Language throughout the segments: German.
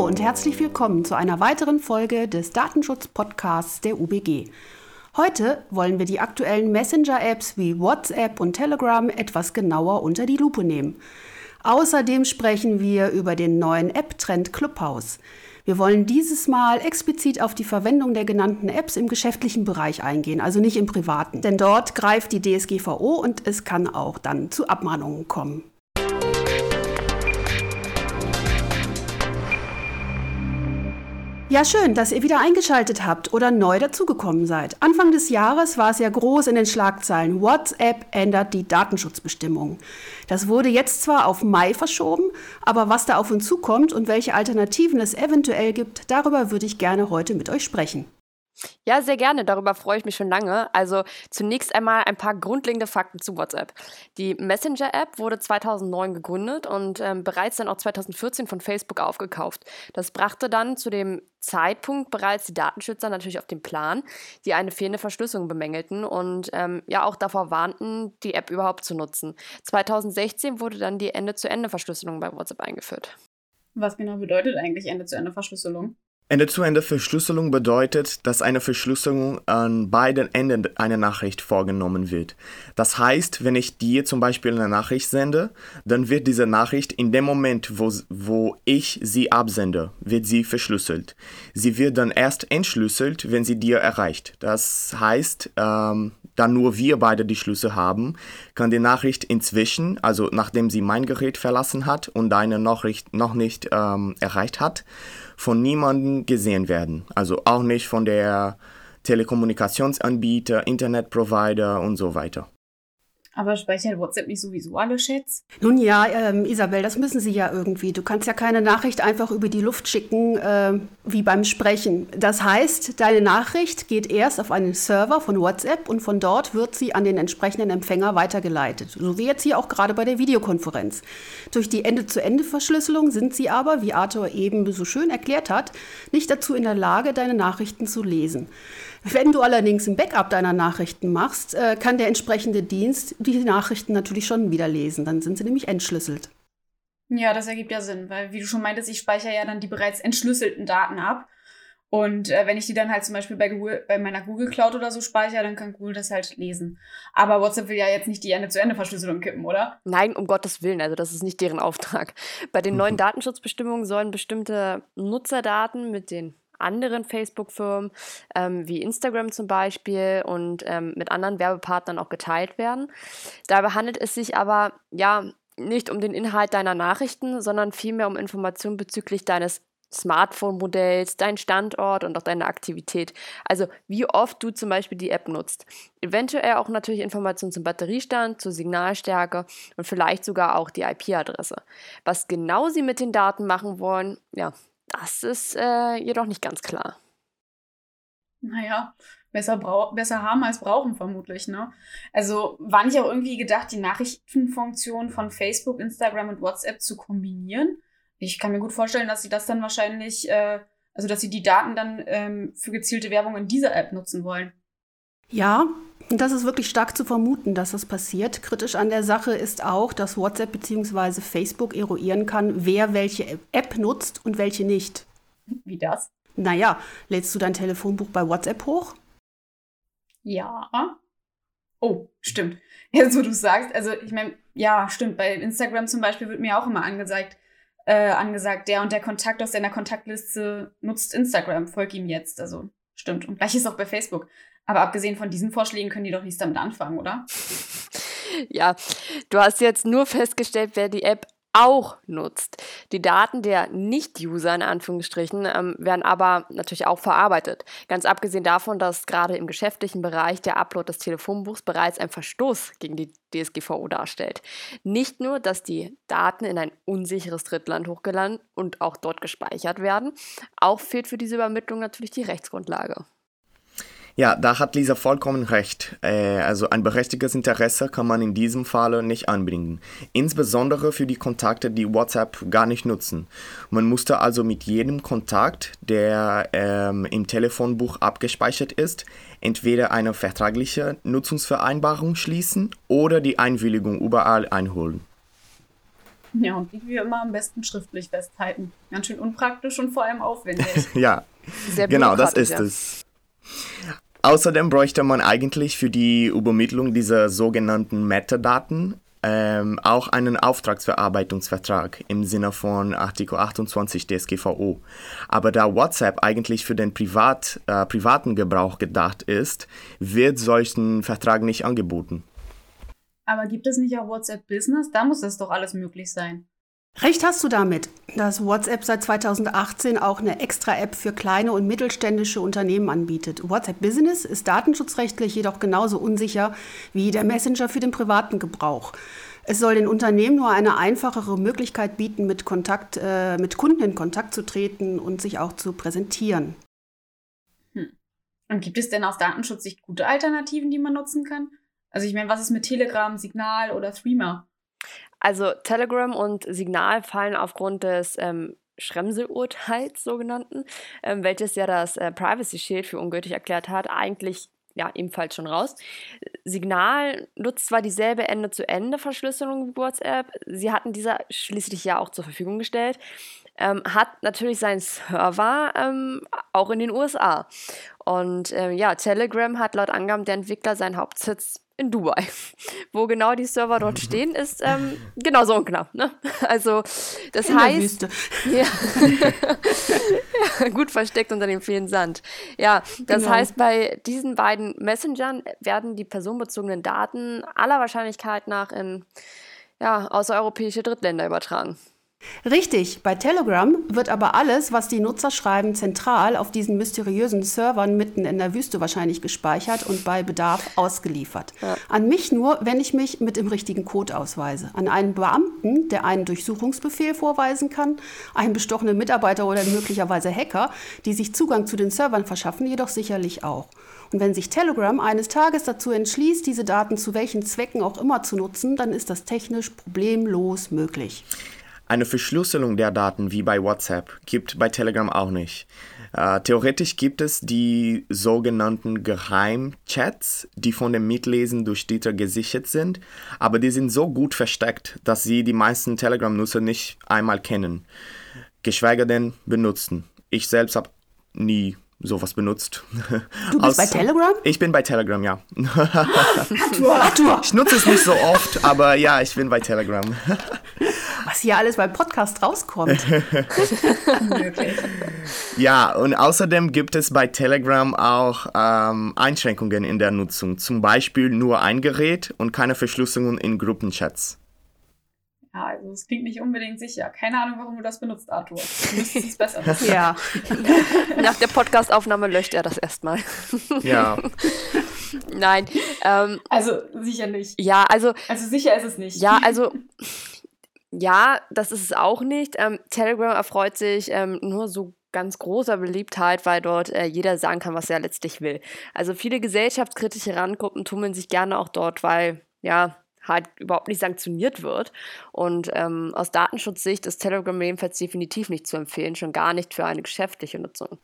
Hallo und herzlich willkommen zu einer weiteren Folge des Datenschutz-Podcasts der UBG. Heute wollen wir die aktuellen Messenger-Apps wie WhatsApp und Telegram etwas genauer unter die Lupe nehmen. Außerdem sprechen wir über den neuen App-Trend Clubhouse. Wir wollen dieses Mal explizit auf die Verwendung der genannten Apps im geschäftlichen Bereich eingehen, also nicht im privaten. Denn dort greift die DSGVO und es kann auch dann zu Abmahnungen kommen. Ja, schön, dass ihr wieder eingeschaltet habt oder neu dazugekommen seid. Anfang des Jahres war es ja groß in den Schlagzeilen. WhatsApp ändert die Datenschutzbestimmungen. Das wurde jetzt zwar auf Mai verschoben, aber was da auf uns zukommt und welche Alternativen es eventuell gibt, darüber würde ich gerne heute mit euch sprechen. Ja, sehr gerne. Darüber freue ich mich schon lange. Also zunächst einmal ein paar grundlegende Fakten zu WhatsApp. Die Messenger-App wurde 2009 gegründet und ähm, bereits dann auch 2014 von Facebook aufgekauft. Das brachte dann zu dem Zeitpunkt bereits die Datenschützer natürlich auf den Plan, die eine fehlende Verschlüsselung bemängelten und ähm, ja auch davor warnten, die App überhaupt zu nutzen. 2016 wurde dann die Ende-zu-Ende-Verschlüsselung bei WhatsApp eingeführt. Was genau bedeutet eigentlich Ende-zu-Ende-Verschlüsselung? Ende-zu-Ende-Verschlüsselung bedeutet, dass eine Verschlüsselung an beiden Enden einer Nachricht vorgenommen wird. Das heißt, wenn ich dir zum Beispiel eine Nachricht sende, dann wird diese Nachricht in dem Moment, wo, wo ich sie absende, wird sie verschlüsselt. Sie wird dann erst entschlüsselt, wenn sie dir erreicht. Das heißt, ähm, da nur wir beide die Schlüssel haben, kann die Nachricht inzwischen, also nachdem sie mein Gerät verlassen hat und deine Nachricht noch nicht ähm, erreicht hat, von niemandem gesehen werden. Also auch nicht von der Telekommunikationsanbieter, Internetprovider und so weiter. Aber speichert WhatsApp nicht sowieso alle Chats? Nun ja, ähm, Isabel, das müssen sie ja irgendwie. Du kannst ja keine Nachricht einfach über die Luft schicken, äh, wie beim Sprechen. Das heißt, deine Nachricht geht erst auf einen Server von WhatsApp und von dort wird sie an den entsprechenden Empfänger weitergeleitet. So wie jetzt hier auch gerade bei der Videokonferenz. Durch die Ende-zu-Ende-Verschlüsselung sind sie aber, wie Arthur eben so schön erklärt hat, nicht dazu in der Lage, deine Nachrichten zu lesen. Wenn du allerdings ein Backup deiner Nachrichten machst, äh, kann der entsprechende Dienst die Nachrichten natürlich schon wieder lesen. Dann sind sie nämlich entschlüsselt. Ja, das ergibt ja Sinn, weil wie du schon meintest, ich speichere ja dann die bereits entschlüsselten Daten ab. Und äh, wenn ich die dann halt zum Beispiel bei, Google, bei meiner Google Cloud oder so speichere, dann kann Google das halt lesen. Aber WhatsApp will ja jetzt nicht die Ende-zu-Ende-Verschlüsselung kippen, oder? Nein, um Gottes Willen, also das ist nicht deren Auftrag. Bei den neuen Datenschutzbestimmungen sollen bestimmte Nutzerdaten mit den anderen Facebook-Firmen, ähm, wie Instagram zum Beispiel und ähm, mit anderen Werbepartnern auch geteilt werden. Dabei handelt es sich aber ja nicht um den Inhalt deiner Nachrichten, sondern vielmehr um Informationen bezüglich deines Smartphone-Modells, dein Standort und auch deine Aktivität. Also wie oft du zum Beispiel die App nutzt. Eventuell auch natürlich Informationen zum Batteriestand, zur Signalstärke und vielleicht sogar auch die IP-Adresse. Was genau sie mit den Daten machen wollen, ja, das ist äh, jedoch nicht ganz klar. Naja, besser, besser haben als brauchen vermutlich, ne? Also war nicht auch irgendwie gedacht, die Nachrichtenfunktion von Facebook, Instagram und WhatsApp zu kombinieren? Ich kann mir gut vorstellen, dass sie das dann wahrscheinlich, äh, also dass sie die Daten dann ähm, für gezielte Werbung in dieser App nutzen wollen. Ja, und das ist wirklich stark zu vermuten, dass das passiert. Kritisch an der Sache ist auch, dass WhatsApp bzw. Facebook eruieren kann, wer welche App nutzt und welche nicht. Wie das? Naja, lädst du dein Telefonbuch bei WhatsApp hoch? Ja. Oh, stimmt. Jetzt, wo du sagst, also ich meine, ja, stimmt. Bei Instagram zum Beispiel wird mir auch immer angesagt, äh, angesagt, der und der Kontakt aus deiner Kontaktliste nutzt Instagram, folg ihm jetzt. Also stimmt. Und gleich ist auch bei Facebook. Aber abgesehen von diesen Vorschlägen können die doch nichts damit anfangen, oder? Ja, du hast jetzt nur festgestellt, wer die App auch nutzt. Die Daten der Nicht-User in Anführungsstrichen ähm, werden aber natürlich auch verarbeitet. Ganz abgesehen davon, dass gerade im geschäftlichen Bereich der Upload des Telefonbuchs bereits ein Verstoß gegen die DSGVO darstellt. Nicht nur, dass die Daten in ein unsicheres Drittland hochgeladen und auch dort gespeichert werden, auch fehlt für diese Übermittlung natürlich die Rechtsgrundlage. Ja, da hat Lisa vollkommen recht. Äh, also ein berechtigtes Interesse kann man in diesem Falle nicht anbringen. Insbesondere für die Kontakte, die WhatsApp gar nicht nutzen. Man musste also mit jedem Kontakt, der ähm, im Telefonbuch abgespeichert ist, entweder eine vertragliche Nutzungsvereinbarung schließen oder die Einwilligung überall einholen. Ja, und wie wir immer am besten schriftlich festhalten. Ganz schön unpraktisch und vor allem aufwendig. ja, genau, das ist ja. es. Außerdem bräuchte man eigentlich für die Übermittlung dieser sogenannten Metadaten ähm, auch einen Auftragsverarbeitungsvertrag im Sinne von Artikel 28 DSGVO. Aber da WhatsApp eigentlich für den Privat, äh, privaten Gebrauch gedacht ist, wird solchen Vertrag nicht angeboten. Aber gibt es nicht auch WhatsApp Business? Da muss das doch alles möglich sein. Recht hast du damit, dass WhatsApp seit 2018 auch eine Extra-App für kleine und mittelständische Unternehmen anbietet. WhatsApp Business ist datenschutzrechtlich jedoch genauso unsicher wie der Messenger für den privaten Gebrauch. Es soll den Unternehmen nur eine einfachere Möglichkeit bieten, mit, Kontakt, äh, mit Kunden in Kontakt zu treten und sich auch zu präsentieren. Hm. Und gibt es denn aus Datenschutzsicht gute Alternativen, die man nutzen kann? Also ich meine, was ist mit Telegram, Signal oder Threema? Also Telegram und Signal fallen aufgrund des ähm, Schremsel-Urteils sogenannten, ähm, welches ja das äh, Privacy Shield für ungültig erklärt hat, eigentlich ja ebenfalls schon raus. Signal nutzt zwar dieselbe Ende-zu-Ende-Verschlüsselung wie WhatsApp, sie hatten dieser schließlich ja auch zur Verfügung gestellt, ähm, hat natürlich seinen Server ähm, auch in den USA. Und ähm, ja, Telegram hat laut Angaben der Entwickler seinen Hauptsitz in Dubai. Wo genau die Server dort stehen, ist ähm, genauso unklar. Ne? Also das in heißt, ja, ja, gut versteckt unter dem vielen Sand. Ja, das genau. heißt, bei diesen beiden Messengern werden die personenbezogenen Daten aller Wahrscheinlichkeit nach in ja, außereuropäische Drittländer übertragen. Richtig, bei Telegram wird aber alles, was die Nutzer schreiben, zentral auf diesen mysteriösen Servern mitten in der Wüste wahrscheinlich gespeichert und bei Bedarf ausgeliefert. Ja. An mich nur, wenn ich mich mit dem richtigen Code ausweise. An einen Beamten, der einen Durchsuchungsbefehl vorweisen kann, einen bestochenen Mitarbeiter oder möglicherweise Hacker, die sich Zugang zu den Servern verschaffen, jedoch sicherlich auch. Und wenn sich Telegram eines Tages dazu entschließt, diese Daten zu welchen Zwecken auch immer zu nutzen, dann ist das technisch problemlos möglich. Eine Verschlüsselung der Daten wie bei WhatsApp gibt bei Telegram auch nicht. Äh, theoretisch gibt es die sogenannten Geheimchats, die von dem Mitlesen durch Twitter gesichert sind, aber die sind so gut versteckt, dass sie die meisten Telegram-Nutzer nicht einmal kennen, geschweige denn benutzen. Ich selbst habe nie sowas benutzt. Du bist Aus, bei Telegram? Ich bin bei Telegram, ja. ich nutze es nicht so oft, aber ja, ich bin bei Telegram. Was hier alles beim Podcast rauskommt. ja, und außerdem gibt es bei Telegram auch ähm, Einschränkungen in der Nutzung. Zum Beispiel nur ein Gerät und keine Verschlüsselung in Gruppenchats. Ja, also es klingt nicht unbedingt sicher. Keine Ahnung, warum du das benutzt, Arthur. Du müsstest es besser wissen. Ja. Nach der Podcastaufnahme löscht er das erstmal. Ja. Nein. Ähm, also sicher nicht. Ja, also. Also sicher ist es nicht. Ja, also ja, das ist es auch nicht. Ähm, Telegram erfreut sich ähm, nur so ganz großer Beliebtheit, weil dort äh, jeder sagen kann, was er letztlich will. Also viele gesellschaftskritische Randgruppen tummeln sich gerne auch dort, weil ja halt überhaupt nicht sanktioniert wird. Und ähm, aus Datenschutzsicht ist Telegram jedenfalls definitiv nicht zu empfehlen, schon gar nicht für eine geschäftliche Nutzung.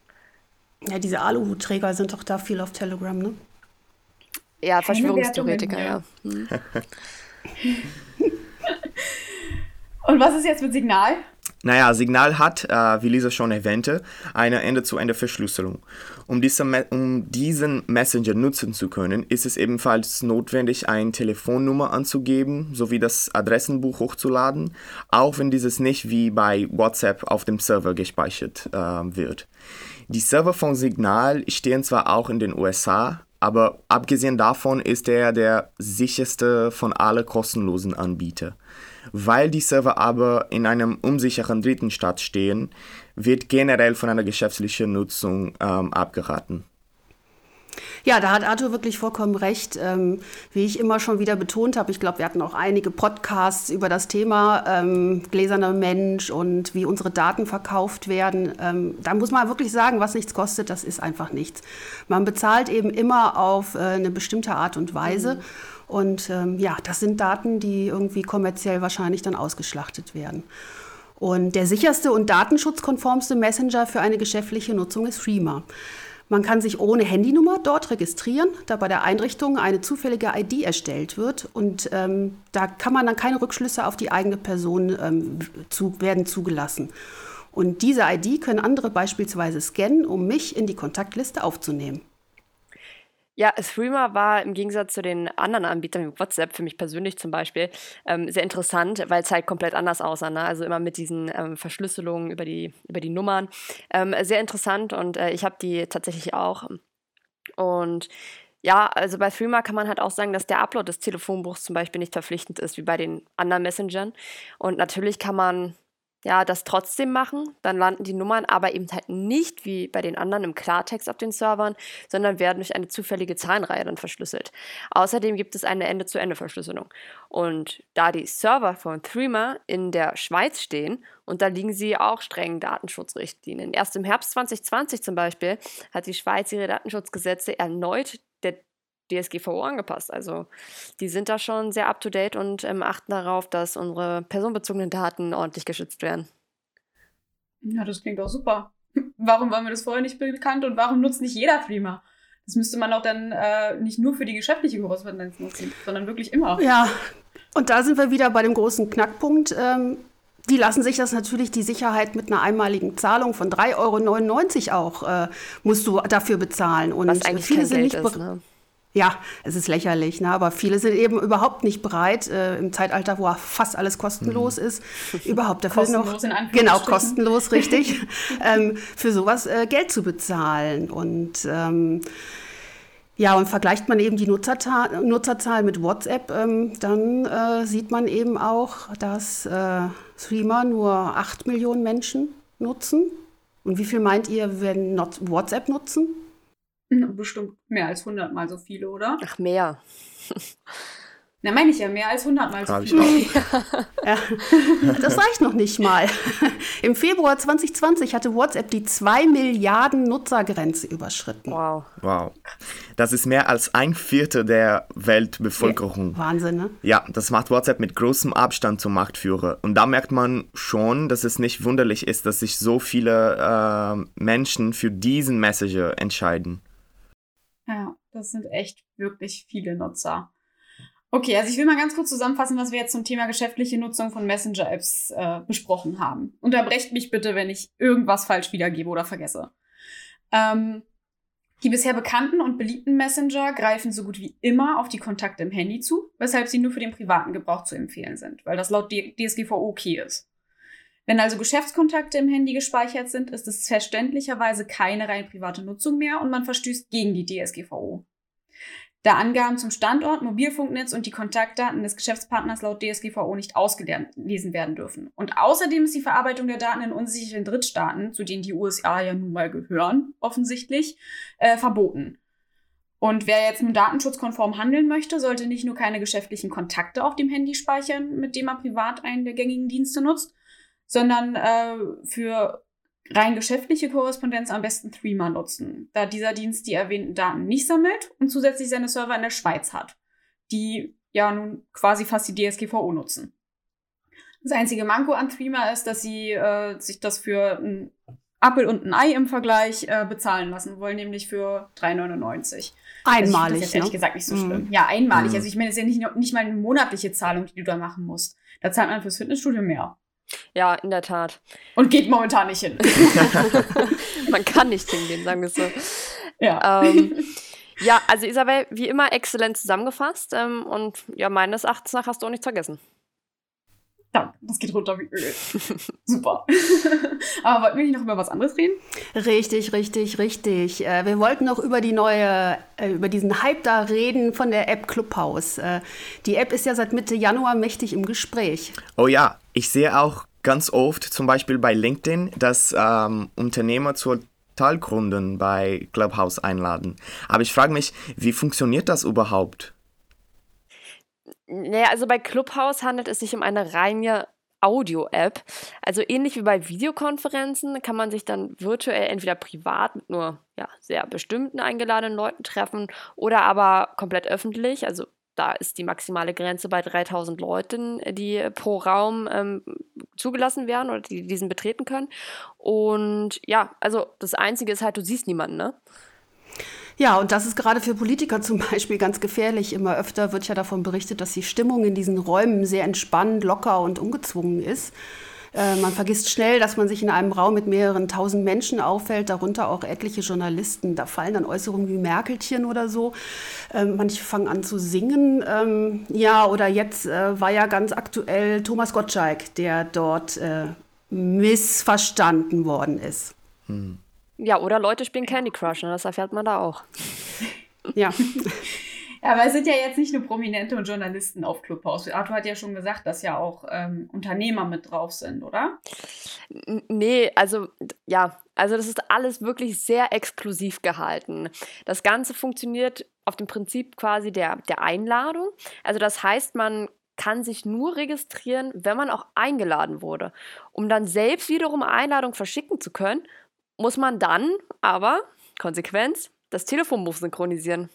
Ja, diese Aluhutträger sind doch da viel auf Telegram, ne? Ja, Verschwörungstheoretiker, ja. Hm. Und was ist jetzt mit Signal? Naja, Signal hat, äh, wie Lisa schon erwähnte, eine Ende-zu-Ende-Verschlüsselung. Um, diese, um diesen Messenger nutzen zu können, ist es ebenfalls notwendig, eine Telefonnummer anzugeben sowie das Adressenbuch hochzuladen, auch wenn dieses nicht wie bei WhatsApp auf dem Server gespeichert äh, wird. Die Server von Signal stehen zwar auch in den USA, aber abgesehen davon ist er der sicherste von allen kostenlosen Anbietern. Weil die Server aber in einem unsicheren dritten Staat stehen, wird generell von einer geschäftlichen Nutzung ähm, abgeraten. Ja, da hat Arthur wirklich vollkommen recht. Ähm, wie ich immer schon wieder betont habe, ich glaube, wir hatten auch einige Podcasts über das Thema ähm, gläserner Mensch und wie unsere Daten verkauft werden. Ähm, da muss man wirklich sagen, was nichts kostet, das ist einfach nichts. Man bezahlt eben immer auf äh, eine bestimmte Art und Weise. Mhm. Und ähm, ja, das sind Daten, die irgendwie kommerziell wahrscheinlich dann ausgeschlachtet werden. Und der sicherste und datenschutzkonformste Messenger für eine geschäftliche Nutzung ist Threema. Man kann sich ohne Handynummer dort registrieren, da bei der Einrichtung eine zufällige ID erstellt wird und ähm, da kann man dann keine Rückschlüsse auf die eigene Person ähm, zu, werden zugelassen. Und diese ID können andere beispielsweise scannen, um mich in die Kontaktliste aufzunehmen. Ja, Threema war im Gegensatz zu den anderen Anbietern wie WhatsApp, für mich persönlich zum Beispiel, ähm, sehr interessant, weil es halt komplett anders aussah. Ne? Also immer mit diesen ähm, Verschlüsselungen über die, über die Nummern. Ähm, sehr interessant und äh, ich habe die tatsächlich auch. Und ja, also bei Threema kann man halt auch sagen, dass der Upload des Telefonbuchs zum Beispiel nicht verpflichtend ist, wie bei den anderen Messengern. Und natürlich kann man ja, das trotzdem machen, dann landen die Nummern aber eben halt nicht wie bei den anderen im Klartext auf den Servern, sondern werden durch eine zufällige Zahlenreihe dann verschlüsselt. Außerdem gibt es eine Ende-zu-Ende-Verschlüsselung. Und da die Server von Threema in der Schweiz stehen, unterliegen sie auch strengen Datenschutzrichtlinien. Erst im Herbst 2020 zum Beispiel hat die Schweiz ihre Datenschutzgesetze erneut DSGVO angepasst. Also die sind da schon sehr up-to-date und ähm, achten darauf, dass unsere personenbezogenen Daten ordentlich geschützt werden. Ja, das klingt auch super. Warum war mir das vorher nicht bekannt und warum nutzt nicht jeder Threema? Das müsste man auch dann äh, nicht nur für die geschäftliche Korrespondenz nutzen, sondern wirklich immer. Ja, und da sind wir wieder bei dem großen Knackpunkt. Ähm, die lassen sich das natürlich, die Sicherheit mit einer einmaligen Zahlung von 3,99 Euro auch, äh, musst du dafür bezahlen. Und Was eigentlich viele sind Geld nicht ist, ne? Ja, es ist lächerlich, ne? aber viele sind eben überhaupt nicht bereit, äh, im Zeitalter, wo fast alles kostenlos mhm. ist, überhaupt dafür kostenlos noch, genau, kostenlos, richtig, ähm, für sowas äh, Geld zu bezahlen. Und ähm, ja, und vergleicht man eben die Nutzerzahl, Nutzerzahl mit WhatsApp, ähm, dann äh, sieht man eben auch, dass äh, Streamer nur 8 Millionen Menschen nutzen. Und wie viel meint ihr, werden WhatsApp nutzen? Bestimmt mehr als 100 mal so viele, oder? Ach, mehr. Na, meine ich ja, mehr als 100 mal so viele. Ja. Das reicht noch nicht mal. Im Februar 2020 hatte WhatsApp die 2 Milliarden Nutzergrenze überschritten. Wow. Wow. Das ist mehr als ein Viertel der Weltbevölkerung. Ja, Wahnsinn, ne? Ja, das macht WhatsApp mit großem Abstand zum Marktführer. Und da merkt man schon, dass es nicht wunderlich ist, dass sich so viele äh, Menschen für diesen Messenger entscheiden. Ja, das sind echt wirklich viele Nutzer. Okay, also ich will mal ganz kurz zusammenfassen, was wir jetzt zum Thema geschäftliche Nutzung von Messenger-Apps äh, besprochen haben. Unterbrecht mich bitte, wenn ich irgendwas falsch wiedergebe oder vergesse. Ähm, die bisher bekannten und beliebten Messenger greifen so gut wie immer auf die Kontakte im Handy zu, weshalb sie nur für den privaten Gebrauch zu empfehlen sind, weil das laut DSGVO okay ist. Wenn also Geschäftskontakte im Handy gespeichert sind, ist es verständlicherweise keine rein private Nutzung mehr und man verstößt gegen die DSGVO. Da Angaben zum Standort, Mobilfunknetz und die Kontaktdaten des Geschäftspartners laut DSGVO nicht ausgelesen werden dürfen. Und außerdem ist die Verarbeitung der Daten in unsicheren Drittstaaten, zu denen die USA ja nun mal gehören, offensichtlich, äh, verboten. Und wer jetzt nun datenschutzkonform handeln möchte, sollte nicht nur keine geschäftlichen Kontakte auf dem Handy speichern, mit dem er privat einen der gängigen Dienste nutzt, sondern äh, für rein geschäftliche Korrespondenz am besten Threema nutzen, da dieser Dienst die erwähnten Daten nicht sammelt und zusätzlich seine Server in der Schweiz hat, die ja nun quasi fast die DSGVO nutzen. Das einzige Manko an Threema ist, dass sie äh, sich das für ein Apple und ein Ei im Vergleich äh, bezahlen lassen wollen, nämlich für 3,99. Einmalig. Also das ist jetzt ehrlich ne? gesagt nicht so schlimm. Mm. Ja, einmalig. Mm. Also ich meine, es ist ja nicht, nicht mal eine monatliche Zahlung, die du da machen musst. Da zahlt man fürs Fitnessstudio mehr. Ja, in der Tat. Und geht momentan nicht hin. Man kann nicht hingehen, sagen wir so. Ja. Ähm, ja, also Isabel, wie immer exzellent zusammengefasst. Ähm, und ja, meines Erachtens nach hast du auch nichts vergessen. Ja, das geht runter wie Öl. Super. Aber wollten wir nicht noch über was anderes reden? Richtig, richtig, richtig. Äh, wir wollten noch über die neue, äh, über diesen Hype da reden von der App Clubhouse. Äh, die App ist ja seit Mitte Januar mächtig im Gespräch. Oh ja, ich sehe auch ganz oft, zum Beispiel bei LinkedIn, dass ähm, Unternehmer zur Teilgründen bei Clubhouse einladen. Aber ich frage mich, wie funktioniert das überhaupt? Naja, also bei Clubhouse handelt es sich um eine reine Audio-App. Also ähnlich wie bei Videokonferenzen kann man sich dann virtuell entweder privat mit nur ja, sehr bestimmten eingeladenen Leuten treffen oder aber komplett öffentlich. Also da ist die maximale Grenze bei 3000 Leuten, die pro Raum ähm, zugelassen werden oder die diesen betreten können. Und ja, also das Einzige ist halt, du siehst niemanden, ne? Ja, und das ist gerade für Politiker zum Beispiel ganz gefährlich. Immer öfter wird ja davon berichtet, dass die Stimmung in diesen Räumen sehr entspannt, locker und ungezwungen ist. Äh, man vergisst schnell, dass man sich in einem Raum mit mehreren tausend Menschen auffällt, darunter auch etliche Journalisten. Da fallen dann Äußerungen wie Merkelchen oder so. Ähm, manche fangen an zu singen. Ähm, ja, oder jetzt äh, war ja ganz aktuell Thomas Gottschalk, der dort äh, missverstanden worden ist. Hm. Ja, oder Leute spielen Candy Crush, ne? das erfährt man da auch. ja. Ja, aber es sind ja jetzt nicht nur Prominente und Journalisten auf Clubhouse. Arthur hat ja schon gesagt, dass ja auch ähm, Unternehmer mit drauf sind, oder? Nee, also ja, also das ist alles wirklich sehr exklusiv gehalten. Das Ganze funktioniert auf dem Prinzip quasi der, der Einladung. Also das heißt, man kann sich nur registrieren, wenn man auch eingeladen wurde. Um dann selbst wiederum Einladung verschicken zu können, muss man dann aber, Konsequenz, das Telefonbuch synchronisieren.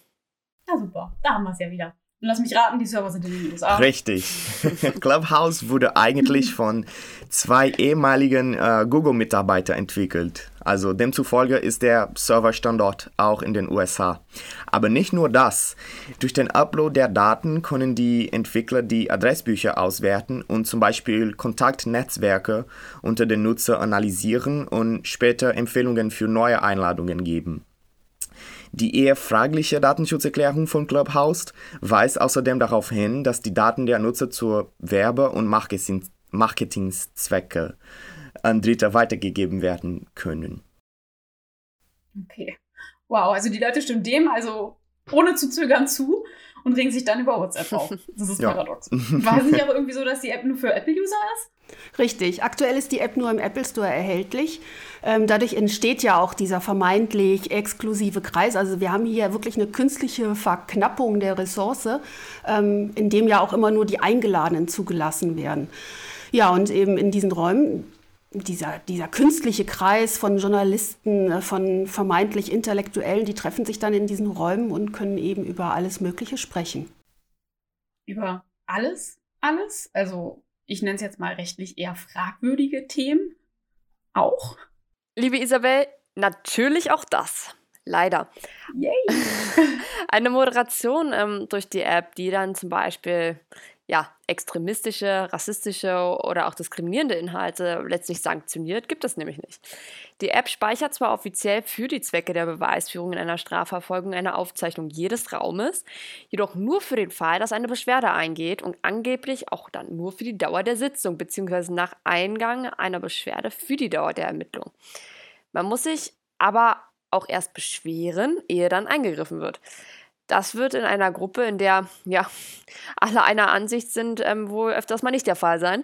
Ja, super. Da haben wir es ja wieder. Lass mich raten, die Server sind in den USA. Richtig. Clubhouse wurde eigentlich von zwei ehemaligen äh, Google-Mitarbeitern entwickelt. Also demzufolge ist der Serverstandort auch in den USA. Aber nicht nur das. Durch den Upload der Daten können die Entwickler die Adressbücher auswerten und zum Beispiel Kontaktnetzwerke unter den Nutzer analysieren und später Empfehlungen für neue Einladungen geben. Die eher fragliche Datenschutzerklärung von Clubhouse weist außerdem darauf hin, dass die Daten der Nutzer zur Werbe- und Marketingzwecke an Dritte weitergegeben werden können. Okay. Wow, also die Leute stimmen dem also ohne zu zögern zu und regen sich dann über WhatsApp auf. Das ist ja. paradox. War es nicht auch irgendwie so, dass die App nur für Apple-User ist? Richtig. Aktuell ist die App nur im Apple Store erhältlich. Ähm, dadurch entsteht ja auch dieser vermeintlich exklusive Kreis. Also wir haben hier wirklich eine künstliche Verknappung der Ressource, ähm, in dem ja auch immer nur die Eingeladenen zugelassen werden. Ja, und eben in diesen Räumen, dieser, dieser künstliche Kreis von Journalisten, äh, von vermeintlich Intellektuellen, die treffen sich dann in diesen Räumen und können eben über alles Mögliche sprechen. Über alles? Alles? Also ich nenne es jetzt mal rechtlich eher fragwürdige Themen? Auch? Liebe Isabel, natürlich auch das. Leider. Yay! Eine Moderation ähm, durch die App, die dann zum Beispiel ja, extremistische, rassistische oder auch diskriminierende Inhalte letztlich sanktioniert, gibt es nämlich nicht. Die App speichert zwar offiziell für die Zwecke der Beweisführung in einer Strafverfolgung eine Aufzeichnung jedes Raumes, jedoch nur für den Fall, dass eine Beschwerde eingeht und angeblich auch dann nur für die Dauer der Sitzung bzw. nach Eingang einer Beschwerde für die Dauer der Ermittlung. Man muss sich aber auch erst beschweren, ehe dann eingegriffen wird. Das wird in einer Gruppe, in der ja alle einer Ansicht sind, ähm, wohl öfters mal nicht der Fall sein.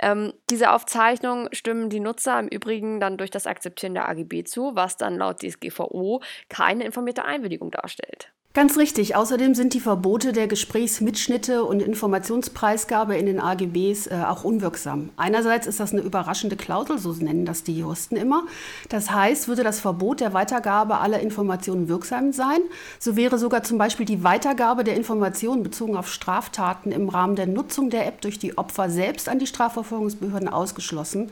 Ähm, diese Aufzeichnung stimmen die Nutzer im Übrigen dann durch das Akzeptieren der AGB zu, was dann laut DSGVO keine informierte Einwilligung darstellt. Ganz richtig. Außerdem sind die Verbote der Gesprächsmitschnitte und Informationspreisgabe in den AGBs äh, auch unwirksam. Einerseits ist das eine überraschende Klausel, so nennen das die Juristen immer. Das heißt, würde das Verbot der Weitergabe aller Informationen wirksam sein, so wäre sogar zum Beispiel die Weitergabe der Informationen bezogen auf Straftaten im Rahmen der Nutzung der App durch die Opfer selbst an die Strafverfolgungsbehörden ausgeschlossen.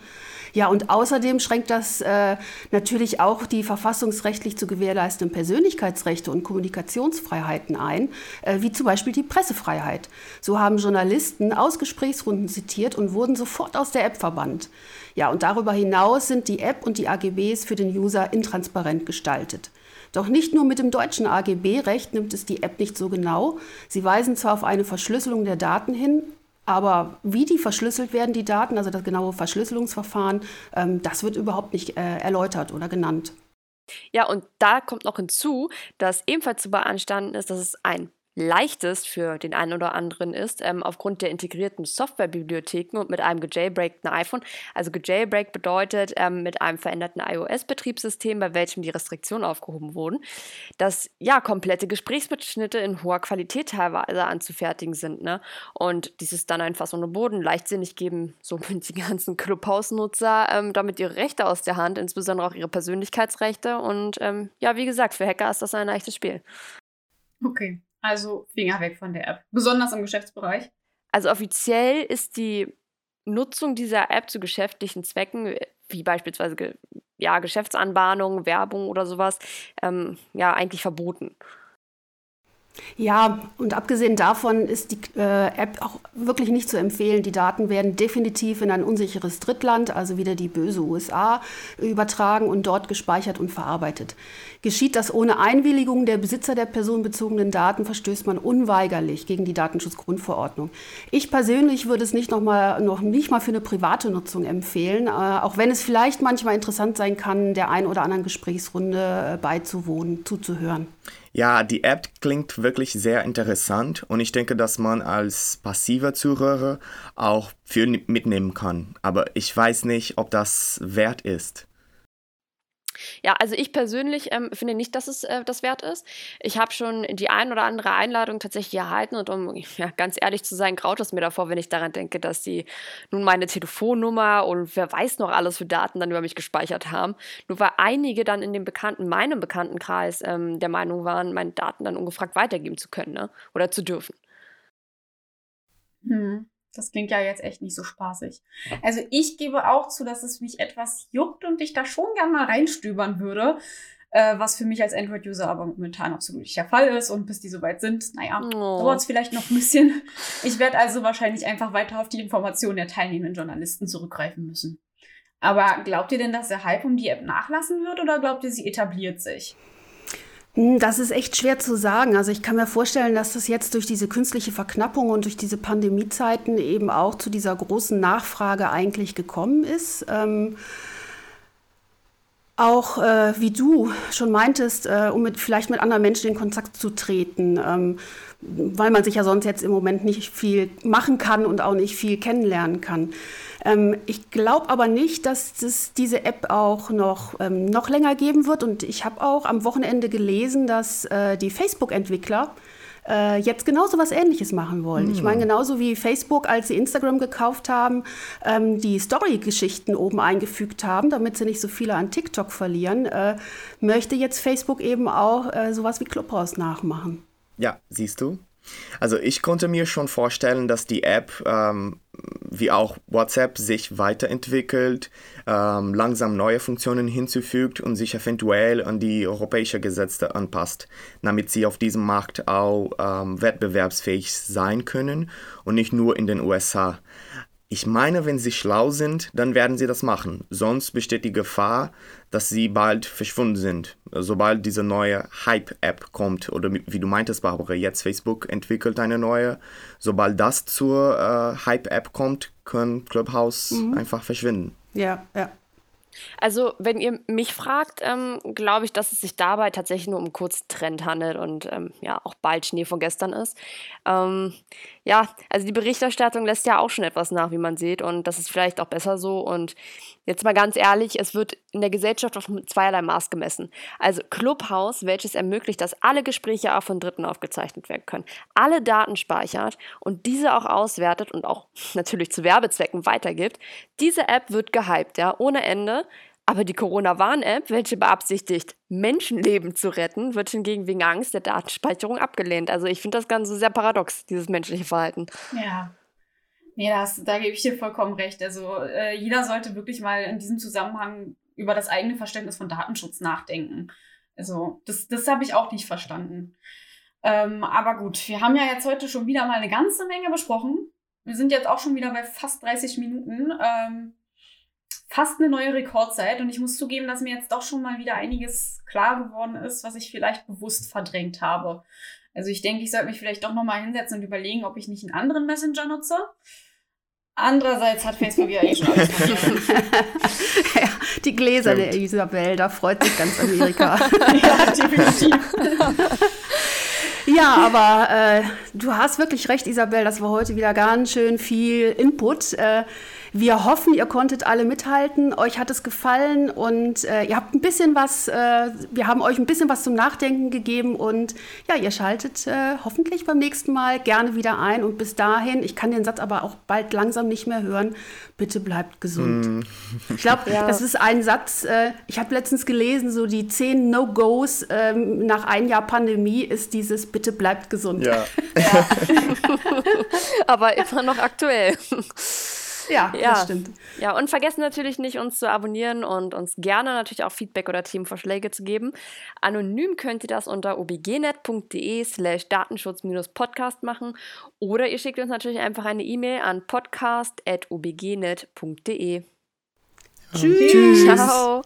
Ja, und außerdem schränkt das äh, natürlich auch die verfassungsrechtlich zu gewährleistenden Persönlichkeitsrechte und Kommunikationsfreiheiten ein, äh, wie zum Beispiel die Pressefreiheit. So haben Journalisten aus Gesprächsrunden zitiert und wurden sofort aus der App verbannt. Ja, und darüber hinaus sind die App und die AGBs für den User intransparent gestaltet. Doch nicht nur mit dem deutschen AGB-Recht nimmt es die App nicht so genau. Sie weisen zwar auf eine Verschlüsselung der Daten hin, aber wie die verschlüsselt werden, die Daten, also das genaue Verschlüsselungsverfahren, ähm, das wird überhaupt nicht äh, erläutert oder genannt. Ja, und da kommt noch hinzu, dass ebenfalls zu beanstanden ist, dass es ein leichtest für den einen oder anderen ist, ähm, aufgrund der integrierten Softwarebibliotheken und mit einem gejailbreakten iPhone. Also gejailbreakt bedeutet ähm, mit einem veränderten iOS-Betriebssystem, bei welchem die Restriktionen aufgehoben wurden, dass ja komplette Gesprächsmitschnitte in hoher Qualität teilweise anzufertigen sind. Ne? Und dieses dann einfach so eine Boden leichtsinnig geben, so die ganzen Clubhouse-Nutzer ähm, damit ihre Rechte aus der Hand, insbesondere auch ihre Persönlichkeitsrechte. Und ähm, ja, wie gesagt, für Hacker ist das ein leichtes Spiel. Okay. Also Finger weg von der App, besonders im Geschäftsbereich. Also offiziell ist die Nutzung dieser App zu geschäftlichen Zwecken wie beispielsweise ja, Geschäftsanbahnung, Werbung oder sowas, ähm, ja, eigentlich verboten. Ja, und abgesehen davon ist die äh, App auch wirklich nicht zu empfehlen. Die Daten werden definitiv in ein unsicheres Drittland, also wieder die böse USA, übertragen und dort gespeichert und verarbeitet. Geschieht das ohne Einwilligung der Besitzer der personenbezogenen Daten, verstößt man unweigerlich gegen die Datenschutzgrundverordnung. Ich persönlich würde es nicht noch, mal, noch nicht mal für eine private Nutzung empfehlen, äh, auch wenn es vielleicht manchmal interessant sein kann, der ein oder anderen Gesprächsrunde äh, beizuwohnen, zuzuhören. Ja, die App klingt wirklich sehr interessant und ich denke, dass man als passiver Zuhörer auch viel mitnehmen kann. Aber ich weiß nicht, ob das wert ist. Ja, also ich persönlich ähm, finde nicht, dass es äh, das wert ist. Ich habe schon die ein oder andere Einladung tatsächlich erhalten und um ja, ganz ehrlich zu sein, graut es mir davor, wenn ich daran denke, dass sie nun meine Telefonnummer und wer weiß noch alles für Daten dann über mich gespeichert haben. Nur weil einige dann in dem bekannten, meinem Bekanntenkreis ähm, der Meinung waren, meine Daten dann ungefragt weitergeben zu können ne? oder zu dürfen. Hm. Das klingt ja jetzt echt nicht so spaßig. Also ich gebe auch zu, dass es mich etwas juckt und ich da schon gern mal reinstöbern würde, äh, was für mich als Android-User aber momentan absolut nicht der Fall ist. Und bis die soweit sind, naja, oh. dauert es vielleicht noch ein bisschen. Ich werde also wahrscheinlich einfach weiter auf die Informationen der teilnehmenden Journalisten zurückgreifen müssen. Aber glaubt ihr denn, dass der Hype um die App nachlassen wird oder glaubt ihr, sie etabliert sich? Hm, das ist echt schwer zu sagen. Also ich kann mir vorstellen, dass das jetzt durch diese künstliche Verknappung und durch diese Pandemiezeiten eben auch zu dieser großen Nachfrage eigentlich gekommen ist. Ähm, auch äh, wie du schon meintest, äh, um mit, vielleicht mit anderen Menschen in Kontakt zu treten, ähm, weil man sich ja sonst jetzt im Moment nicht viel machen kann und auch nicht viel kennenlernen kann. Ähm, ich glaube aber nicht, dass es diese App auch noch, ähm, noch länger geben wird. Und ich habe auch am Wochenende gelesen, dass äh, die Facebook-Entwickler äh, jetzt genauso was Ähnliches machen wollen. Mhm. Ich meine, hm. genauso wie Facebook, als sie Instagram gekauft haben, ähm, die Story-Geschichten oben eingefügt haben, damit sie nicht so viele an TikTok verlieren, äh, möchte jetzt Facebook eben auch äh, sowas wie Clubhouse nachmachen. Ja, siehst du? Also ich konnte mir schon vorstellen, dass die App ähm, wie auch WhatsApp sich weiterentwickelt, ähm, langsam neue Funktionen hinzufügt und sich eventuell an die europäischen Gesetze anpasst, damit sie auf diesem Markt auch ähm, wettbewerbsfähig sein können und nicht nur in den USA. Ich meine, wenn sie schlau sind, dann werden sie das machen. Sonst besteht die Gefahr, dass sie bald verschwunden sind. Sobald diese neue Hype-App kommt, oder wie du meintest, Barbara, jetzt Facebook entwickelt eine neue. Sobald das zur äh, Hype-App kommt, kann Clubhouse mhm. einfach verschwinden. Ja, ja. Also, wenn ihr mich fragt, ähm, glaube ich, dass es sich dabei tatsächlich nur um einen kurzen Trend handelt und ähm, ja, auch bald Schnee von gestern ist. Ähm, ja, also die Berichterstattung lässt ja auch schon etwas nach, wie man sieht, und das ist vielleicht auch besser so. Und Jetzt mal ganz ehrlich, es wird in der Gesellschaft auf zweierlei Maß gemessen. Also Clubhouse, welches ermöglicht, dass alle Gespräche auch von Dritten aufgezeichnet werden können, alle Daten speichert und diese auch auswertet und auch natürlich zu Werbezwecken weitergibt. Diese App wird gehypt, ja, ohne Ende. Aber die Corona-Warn-App, welche beabsichtigt, Menschenleben zu retten, wird hingegen wegen Angst der Datenspeicherung abgelehnt. Also ich finde das Ganze sehr paradox, dieses menschliche Verhalten. Ja, Nee, das, da gebe ich dir vollkommen recht. Also äh, jeder sollte wirklich mal in diesem Zusammenhang über das eigene Verständnis von Datenschutz nachdenken. Also das, das habe ich auch nicht verstanden. Ähm, aber gut, wir haben ja jetzt heute schon wieder mal eine ganze Menge besprochen. Wir sind jetzt auch schon wieder bei fast 30 Minuten. Ähm, fast eine neue Rekordzeit. Und ich muss zugeben, dass mir jetzt doch schon mal wieder einiges klar geworden ist, was ich vielleicht bewusst verdrängt habe. Also ich denke, ich sollte mich vielleicht doch nochmal hinsetzen und überlegen, ob ich nicht einen anderen Messenger nutze. Andererseits hat Facebook ja eh schon alles ja, Die Gläser der Isabel, da freut sich ganz Amerika. ja, definitiv. ja, aber äh, du hast wirklich recht, Isabel, das war heute wieder ganz schön viel Input. Äh, wir hoffen, ihr konntet alle mithalten, euch hat es gefallen und äh, ihr habt ein bisschen was, äh, wir haben euch ein bisschen was zum Nachdenken gegeben und ja, ihr schaltet äh, hoffentlich beim nächsten Mal gerne wieder ein und bis dahin, ich kann den Satz aber auch bald langsam nicht mehr hören, bitte bleibt gesund. Mm. Ich glaube, ja. das ist ein Satz, äh, ich habe letztens gelesen, so die zehn No-Gos ähm, nach einem Jahr Pandemie ist dieses bitte bleibt gesund. Ja. ja. aber immer noch aktuell. Ja, ja, das stimmt. Ja, und vergessen natürlich nicht, uns zu abonnieren und uns gerne natürlich auch Feedback oder Themenvorschläge zu geben. Anonym könnt ihr das unter obgnet.de slash datenschutz-podcast machen oder ihr schickt uns natürlich einfach eine E-Mail an podcast.obgnet.de. Tschüss. Ciao.